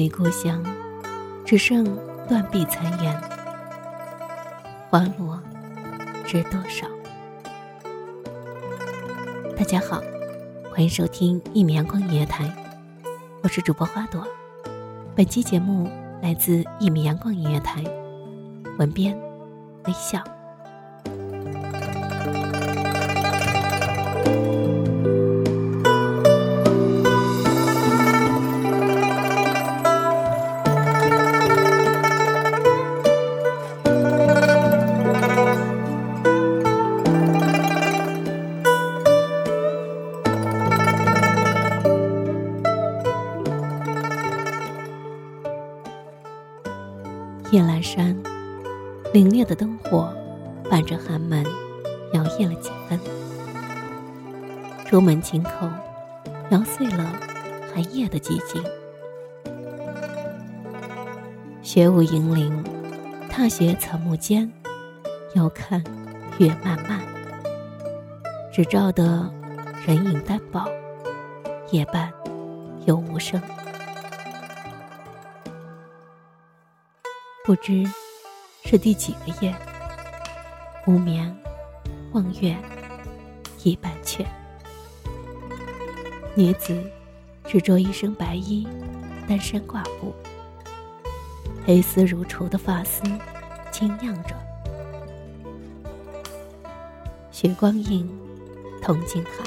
离故乡，只剩断壁残垣。花落知多少？大家好，欢迎收听一米阳光音乐台，我是主播花朵。本期节目来自一米阳光音乐台，文编微笑。夜阑珊，凛冽的灯火伴着寒门，摇曳了几分。竹门轻叩，摇碎了寒夜的寂静。雪舞银铃，踏雪草木间，遥看月漫漫。只照得人影单薄，夜半又无声。不知是第几个夜，无眠望月已半阙。女子只着一身白衣，单身挂布，黑丝如绸的发丝轻漾着，血光映，铜镜寒，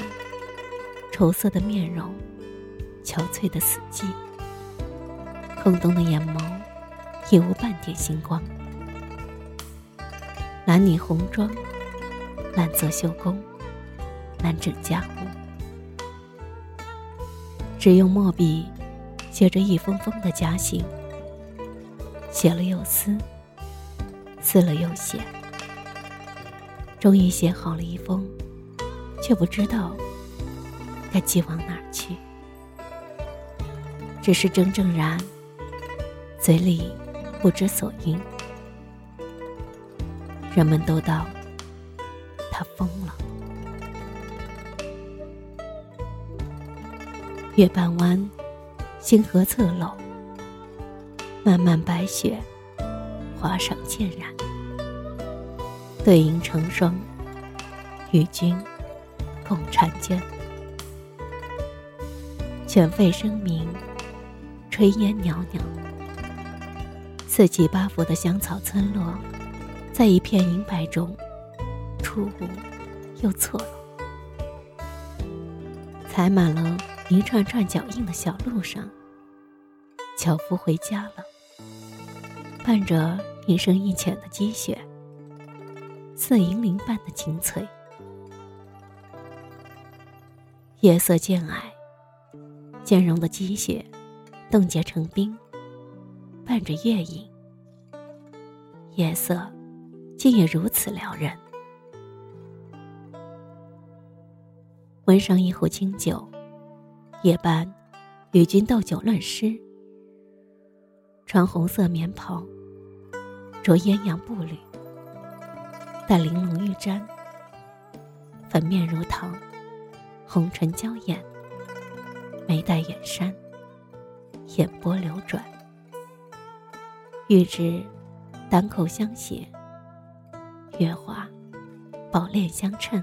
愁色的面容，憔悴的死寂，空洞的眼眸。也无半点星光。男女红妆，难做绣工，难整家务。只用墨笔写着一封封的家信，写了又撕，撕了又写，终于写好了一封，却不知道该寄往哪儿去。只是怔怔然，嘴里。不知所云，人们都道他疯了。月半弯，星河侧漏，漫漫白雪，花上渐染。对影成双，与君共婵娟。犬吠声鸣，炊烟袅袅。四季八福的香草村落，在一片银白中，初舞又错落。踩满了一串串脚印的小路上，樵夫回家了，伴着一深一浅的积雪，似银铃般的清脆。夜色渐矮，渐融的积雪冻结成冰。伴着月影，夜色竟也如此撩人。温上一壶清酒，夜半与君斗酒论诗。穿红色棉袍，着鸳鸯步履，戴玲珑玉簪，粉面如糖，红唇娇艳，眉黛远山，眼波流转。玉指单口相携，月华宝链相衬。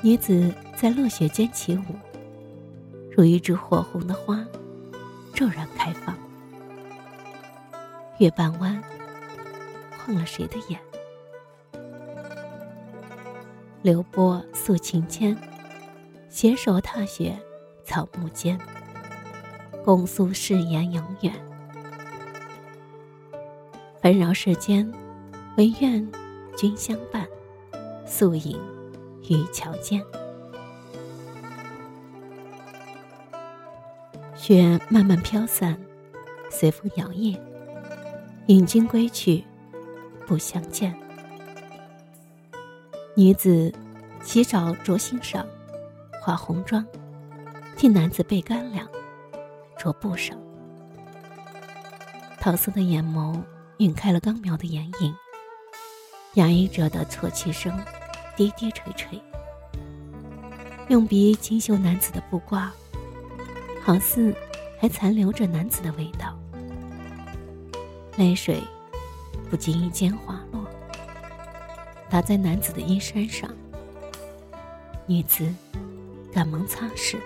女子在落雪间起舞，如一枝火红的花，骤然开放。月半弯，晃了谁的眼？流波诉情牵，携手踏雪草木间。共诉誓言永远。纷扰世间，唯愿君相伴，宿影渔桥间。雪慢慢飘散，随风摇曳。引君归去，不相见。女子洗澡着心裳，化红妆，替男子备干粮，着布裳。桃色的眼眸晕开了刚描的眼影，压抑着的啜泣声，低低垂垂。用鼻轻嗅男子的布褂，好似还残留着男子的味道。泪水不经意间滑落。打在男子的衣衫上，女子赶忙擦拭。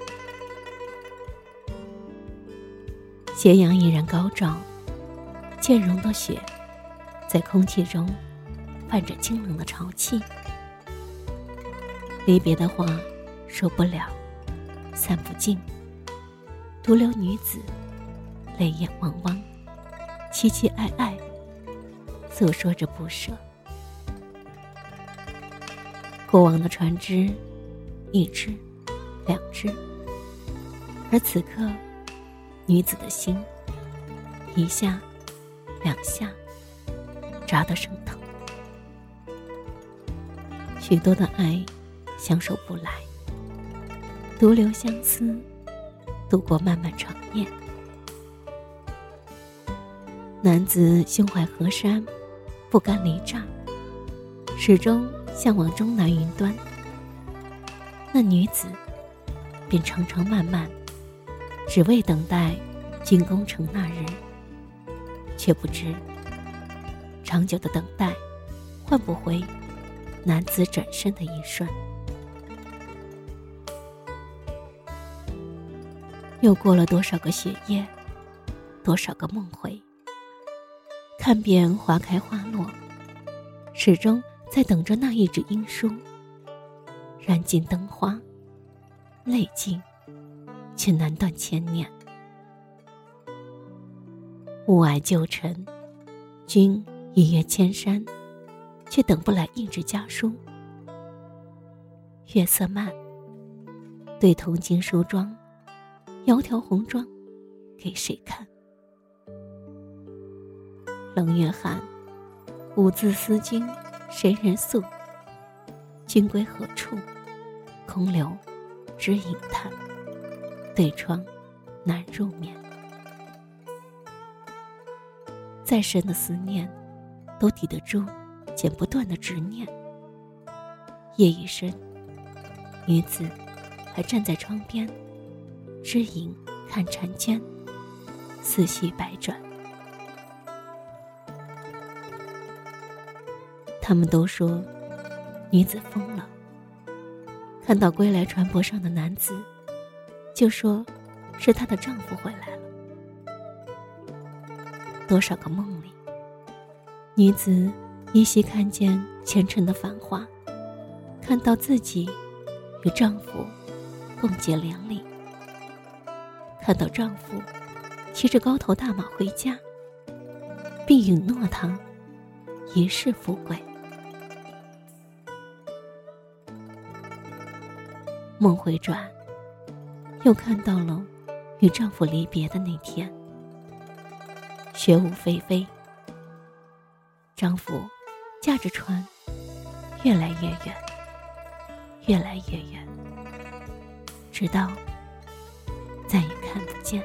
斜阳依然高照，渐融的雪在空气中泛着清冷的潮气。离别的话说不了，散不尽，独留女子泪眼汪汪，凄凄哀哀，诉说着不舍。过往的船只，一只，两只，而此刻，女子的心，一下，两下，扎得生疼。许多的爱，相守不来，独留相思，度过漫漫长夜。男子胸怀河山，不甘离乍，始终。向往终南云端，那女子便长长漫漫，只为等待进宫城那日。却不知，长久的等待，换不回男子转身的一瞬。又过了多少个雪夜，多少个梦回？看遍花开花落，始终。在等着那一纸音书，燃尽灯花，泪尽，却难断千念。雾霭旧尘，君一越千山，却等不来一纸家书。月色漫，对铜镜梳妆，窈窕红妆，给谁看？冷月寒，五字思君。谁人诉？君归何处？空留只影叹。对窗难入眠。再深的思念，都抵得住剪不断的执念。夜已深，女子还站在窗边，知影看婵娟，思绪百转。他们都说，女子疯了。看到归来船舶上的男子，就说，是她的丈夫回来了。多少个梦里，女子依稀看见前尘的繁华，看到自己与丈夫共结连理，看到丈夫骑着高头大马回家，并允诺她一世富贵。梦回转，又看到了与丈夫离别的那天。雪舞霏霏，丈夫驾着船，越来越远，越来越远，直到再也看不见。